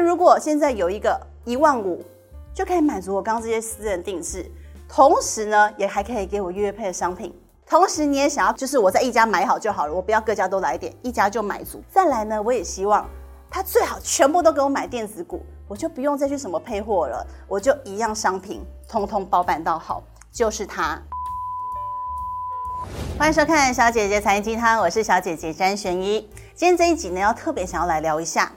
如果现在有一个一万五，就可以满足我刚刚这些私人定制，同时呢，也还可以给我月配的商品。同时你也想要，就是我在一家买好就好了，我不要各家都来点，一家就满足。再来呢，我也希望他最好全部都给我买电子股，我就不用再去什么配货了，我就一样商品通通包办到好，就是他。欢迎收看小姐姐财经鸡汤，我是小姐姐詹璇一。今天这一集呢，要特别想要来聊一下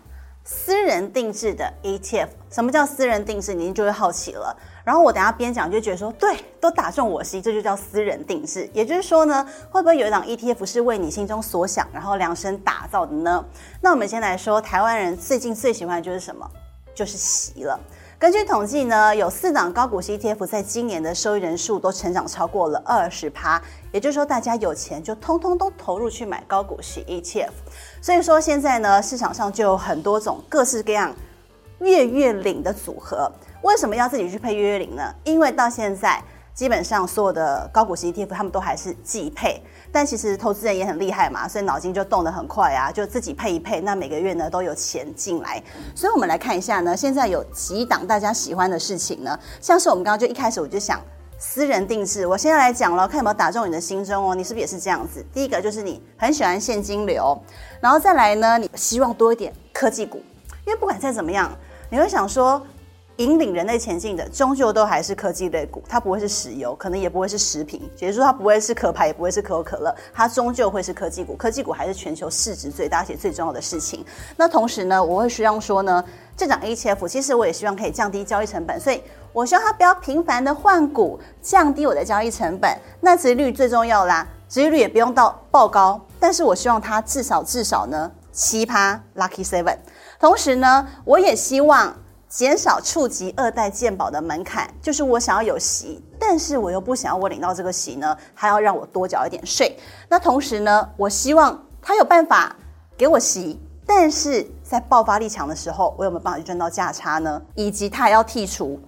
私人定制的 ETF。什么叫私人定制？您就会好奇了。然后我等下边讲就觉得说，对，都打中我心，这就叫私人定制。也就是说呢，会不会有一档 ETF 是为你心中所想，然后量身打造的呢？那我们先来说，台湾人最近最喜欢的就是什么？就是席了。根据统计呢，有四档高股息 ETF 在今年的收益人数都成长超过了二十趴，也就是说，大家有钱就通通都投入去买高股息 ETF。所以说现在呢，市场上就有很多种各式各样月月领的组合。为什么要自己去配月月领呢？因为到现在。基本上所有的高股息 ETF 他们都还是季配，但其实投资人也很厉害嘛，所以脑筋就动得很快啊，就自己配一配，那每个月呢都有钱进来。所以我们来看一下呢，现在有几档大家喜欢的事情呢，像是我们刚刚就一开始我就想私人定制，我现在来讲了，看有没有打中你的心中哦，你是不是也是这样子？第一个就是你很喜欢现金流，然后再来呢，你希望多一点科技股，因为不管再怎么样，你会想说。引领人类前进的，终究都还是科技类股，它不会是石油，可能也不会是食品，也就是说它不会是可牌，也不会是可口可乐，它终究会是科技股。科技股还是全球市值最大且最重要的事情。那同时呢，我会希望说呢，这档 ETF 其实我也希望可以降低交易成本，所以我希望它不要频繁的换股，降低我的交易成本。那殖率最重要啦，殖率也不用到爆高，但是我希望它至少至少呢七趴 Lucky Seven。同时呢，我也希望。减少触及二代鉴宝的门槛，就是我想要有息，但是我又不想要我领到这个息呢，还要让我多缴一点税。那同时呢，我希望他有办法给我息，但是在爆发力强的时候，我有没有办法去赚到价差呢？以及他还要剔除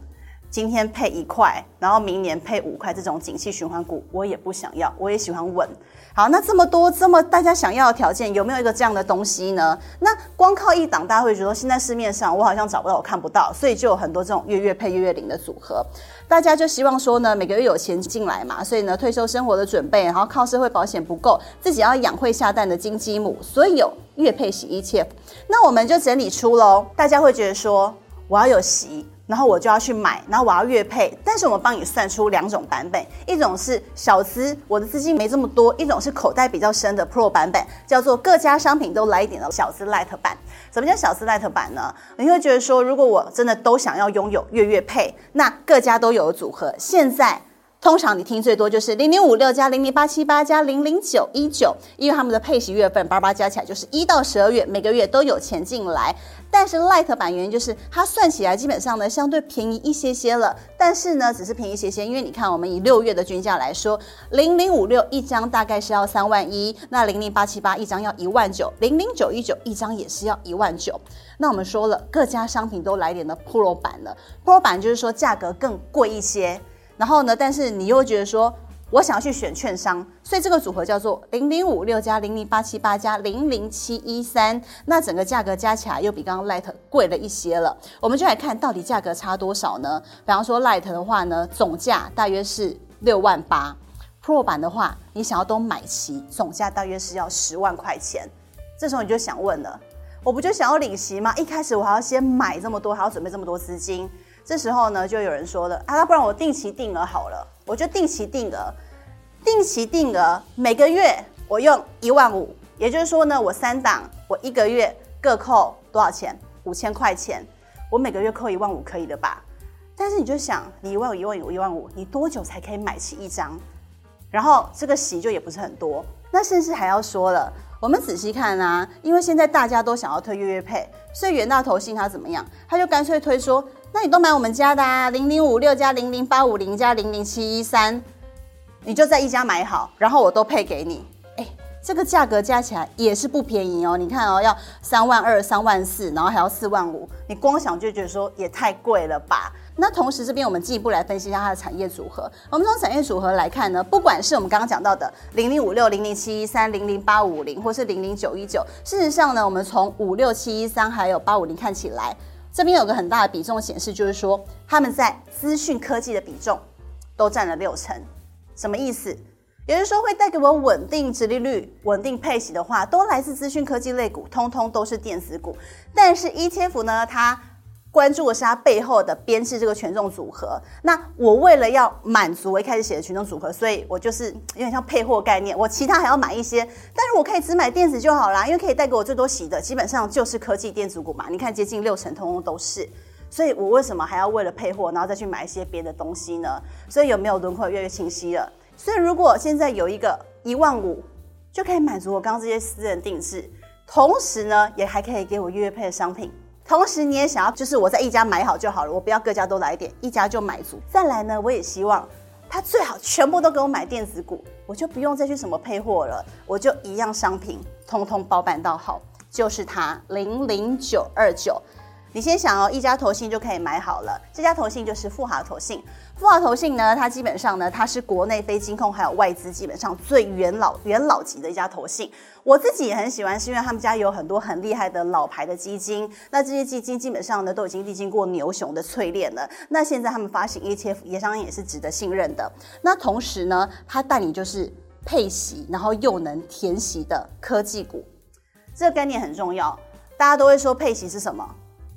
今天配一块，然后明年配五块这种景气循环股，我也不想要，我也喜欢稳。好，那这么多这么大家想要的条件，有没有一个这样的东西呢？那光靠一档，大家会觉得现在市面上我好像找不到，我看不到，所以就有很多这种月月配月月领的组合。大家就希望说呢，每个月有钱进来嘛，所以呢，退休生活的准备，然后靠社会保险不够，自己要养会下蛋的金鸡母，所以有月配洗衣切。那我们就整理出喽，大家会觉得说，我要有息。然后我就要去买，然后我要月配，但是我们帮你算出两种版本，一种是小资，我的资金没这么多；一种是口袋比较深的 Pro 版本，叫做各家商品都来一点的小资 Light 版。什么叫小资 Light 版呢？你会觉得说，如果我真的都想要拥有月月配，那各家都有组合，现在。通常你听最多就是零零五六加零零八七八加零零九一九，因为他们的配息月份八八加起来就是一到十二月，每个月都有钱进来。但是 Light 版原因就是它算起来基本上呢相对便宜一些些了，但是呢只是便宜一些些，因为你看我们以六月的均价来说，零零五六一张大概是要三万一，那零零八七八一张要一万九，零零九一九一张也是要一万九。那我们说了各家商品都来点的 Pro 版了，Pro 版就是说价格更贵一些。然后呢，但是你又觉得说，我想要去选券商，所以这个组合叫做零零五六加零零八七八加零零七一三，那整个价格加起来又比刚刚 Light 贵了一些了。我们就来看到底价格差多少呢？比方说 Light 的话呢，总价大约是六万八，Pro 版的话，你想要都买齐，总价大约是要十万块钱。这时候你就想问了，我不就想要领席吗？一开始我还要先买这么多，还要准备这么多资金。这时候呢，就有人说了啊，那不然我定期定额好了，我就定期定额，定期定额，每个月我用一万五，也就是说呢，我三档，我一个月各扣多少钱？五千块钱，我每个月扣一万五可以的吧？但是你就想，你一万五一万五一万五，你多久才可以买齐一张？然后这个息就也不是很多，那甚至还要说了，我们仔细看啊，因为现在大家都想要推月月配，所以元大投信他怎么样？他就干脆推说。那你都买我们家的啊，零零五六加零零八五零加零零七一三，你就在一家买好，然后我都配给你。哎，这个价格加起来也是不便宜哦。你看哦，要三万二、三万四，然后还要四万五，你光想就觉得说也太贵了吧？那同时这边我们进一步来分析一下它的产业组合。我们从产业组合来看呢，不管是我们刚刚讲到的零零五六、零零七一三、零零八五零，或是零零九一九，事实上呢，我们从五六七一三还有八五零看起来。这边有个很大的比重显示，就是说他们在资讯科技的比重都占了六成，什么意思？也就是说会带给我稳定殖利率、稳定配息的话，都来自资讯科技类股，通通都是电子股。但是 ETF 呢，它关注的是它背后的编制这个权重组合。那我为了要满足我一开始写的权重组合，所以我就是有点像配货概念，我其他还要买一些，但是我可以只买电子就好啦，因为可以带给我最多息的，基本上就是科技电子股嘛。你看接近六成，通通都是，所以我为什么还要为了配货，然后再去买一些别的东西呢？所以有没有轮廓越来越清晰了？所以如果现在有一个一万五，就可以满足我刚刚这些私人定制，同时呢，也还可以给我月月配的商品。同时，你也想要，就是我在一家买好就好了，我不要各家都来点，一家就买足。再来呢，我也希望他最好全部都给我买电子股，我就不用再去什么配货了，我就一样商品通通包办到好，就是它零零九二九。你先想哦，一家投信就可以买好了。这家投信就是富华投信。富华投信呢，它基本上呢，它是国内非金控还有外资基本上最元老元老级的一家投信。我自己也很喜欢，是因为他们家有很多很厉害的老牌的基金。那这些基金基本上呢，都已经历经过牛熊的淬炼了。那现在他们发行 ETF，也相当也是值得信任的。那同时呢，它带你就是配息，然后又能填息的科技股。这个概念很重要。大家都会说配息是什么？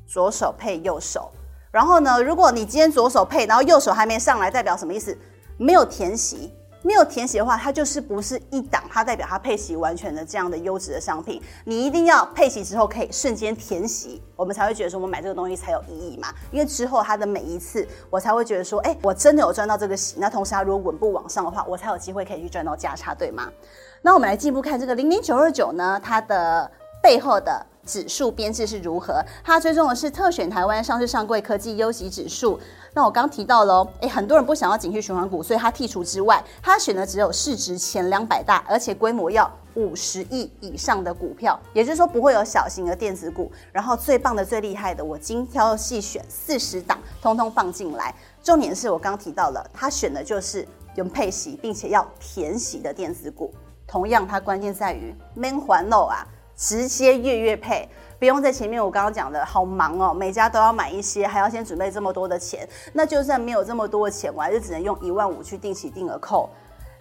左手配右手，然后呢，如果你今天左手配，然后右手还没上来，代表什么意思？没有填息，没有填息的话，它就是不是一档，它代表它配息完全的这样的优质的商品。你一定要配息之后可以瞬间填息，我们才会觉得说我们买这个东西才有意义嘛。因为之后它的每一次，我才会觉得说，哎，我真的有赚到这个息。那同时它如果稳步往上的话，我才有机会可以去赚到价差，对吗？那我们来进一步看这个零零九二九呢，它的背后的。指数编制是如何？它追踪的是特选台湾上市上柜科技优级指数。那我刚提到喽，诶，很多人不想要景气循环股，所以他剔除之外，他选的只有市值前两百大，而且规模要五十亿以上的股票，也就是说不会有小型的电子股。然后最棒的、最厉害的，我精挑细选四十档，通通放进来。重点是我刚提到了，他选的就是用配息并且要填息的电子股。同样，它关键在于免还漏啊。直接月月配，不用在前面我刚刚讲的好忙哦，每家都要买一些，还要先准备这么多的钱。那就算没有这么多的钱，我还是只能用一万五去定期定额扣。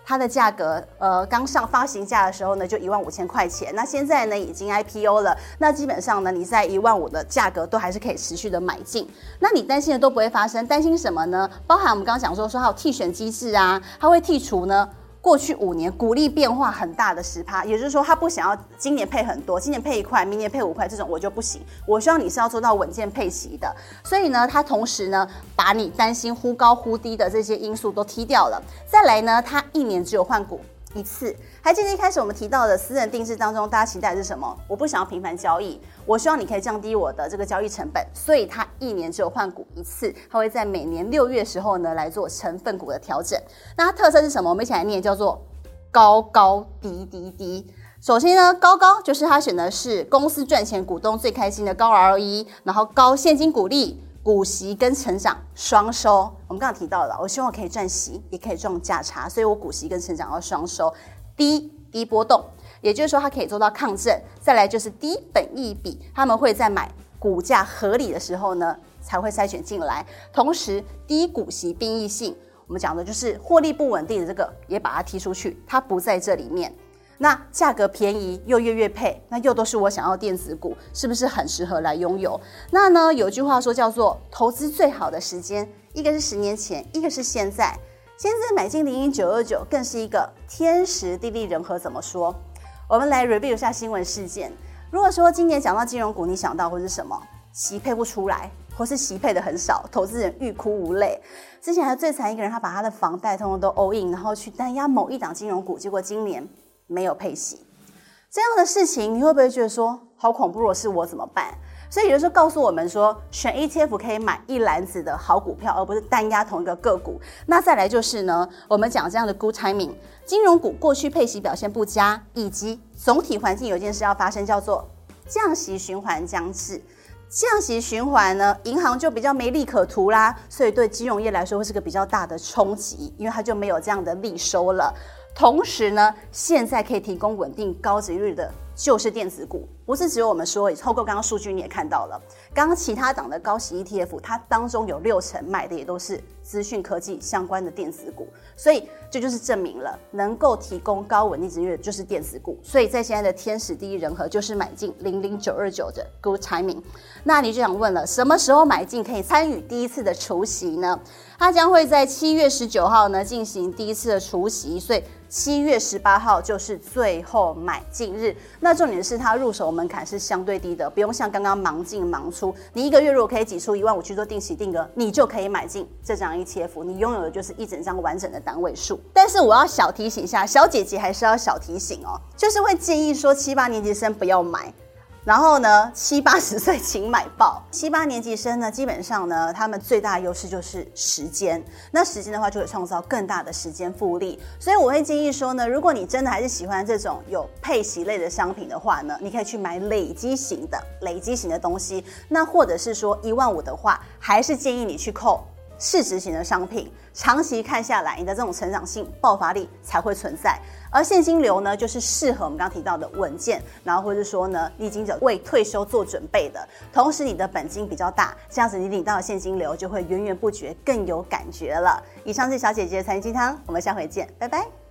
它的价格，呃，刚上发行价的时候呢，就一万五千块钱。那现在呢，已经 IPO 了，那基本上呢，你在一万五的价格都还是可以持续的买进。那你担心的都不会发生，担心什么呢？包含我们刚刚讲说说还有替选机制啊，它会剔除呢。过去五年股利变化很大的十趴，也就是说他不想要今年配很多，今年配一块，明年配五块，这种我就不行。我希望你是要做到稳健配息的，所以呢，他同时呢，把你担心忽高忽低的这些因素都踢掉了。再来呢，他一年只有换股。一次，还记得一开始我们提到的私人定制当中，大家期待是什么？我不想要频繁交易，我希望你可以降低我的这个交易成本，所以它一年只有换股一次，它会在每年六月时候呢来做成分股的调整。那它特色是什么？我们一起来念，叫做高高低低低。首先呢，高高就是它选的是公司赚钱，股东最开心的高 ROE，然后高现金股利。股息跟成长双收，我们刚刚提到了，我希望可以赚息，也可以赚价差，所以我股息跟成长要双收。低低波动，也就是说它可以做到抗震。再来就是低本益比，他们会在买股价合理的时候呢，才会筛选进来。同时低股息变异性，我们讲的就是获利不稳定的这个，也把它踢出去，它不在这里面。那价格便宜又月月配，那又都是我想要电子股，是不是很适合来拥有？那呢，有句话说叫做投资最好的时间，一个是十年前，一个是现在。现在买进零零九二九更是一个天时地利人和。怎么说？我们来 review 一下新闻事件。如果说今年讲到金融股，你想到会是什么？息配不出来，或是息配的很少，投资人欲哭无泪。之前还最惨一个人，他把他的房贷通通都 all in，然后去单押某一档金融股，结果今年。没有配息，这样的事情你会不会觉得说好恐怖？若是我怎么办？所以有时候告诉我们说，选 ETF 可以买一篮子的好股票，而不是单押同一个个股。那再来就是呢，我们讲这样的 good timing，金融股过去配息表现不佳，以及总体环境有件事要发生，叫做降息循环将至。降息循环呢，银行就比较没利可图啦，所以对金融业来说会是个比较大的冲击，因为它就没有这样的利收了。同时呢，现在可以提供稳定高殖利率的就是电子股，不是只有我们说，透过刚刚数据你也看到了，刚刚其他档的高息 ETF，它当中有六成买的也都是资讯科技相关的电子股，所以这就是证明了能够提供高稳定值率就是电子股，所以在现在的天时地利人和，就是买进零零九二九的 Good Timing。那你就想问了，什么时候买进可以参与第一次的除息呢？它将会在七月十九号呢进行第一次的除息，所以。七月十八号就是最后买进日，那重点是它入手门槛是相对低的，不用像刚刚忙进忙出。你一个月如果可以挤出一万五去做定期定额，你就可以买进这张 ETF，你拥有的就是一整张完整的单位数。但是我要小提醒一下，小姐姐还是要小提醒哦，就是会建议说七八年级生不要买。然后呢，七八十岁请买爆。七八年级生呢，基本上呢，他们最大的优势就是时间。那时间的话，就会创造更大的时间复利。所以我会建议说呢，如果你真的还是喜欢这种有配息类的商品的话呢，你可以去买累积型的、累积型的东西。那或者是说一万五的话，还是建议你去扣。市值型的商品，长期看下来，你的这种成长性、爆发力才会存在。而现金流呢，就是适合我们刚刚提到的稳健，然后或者说呢，你已经有为退休做准备的，同时你的本金比较大，这样子你领到的现金流就会源源不绝，更有感觉了。以上是小姐姐的财经鸡汤，我们下回见，拜拜。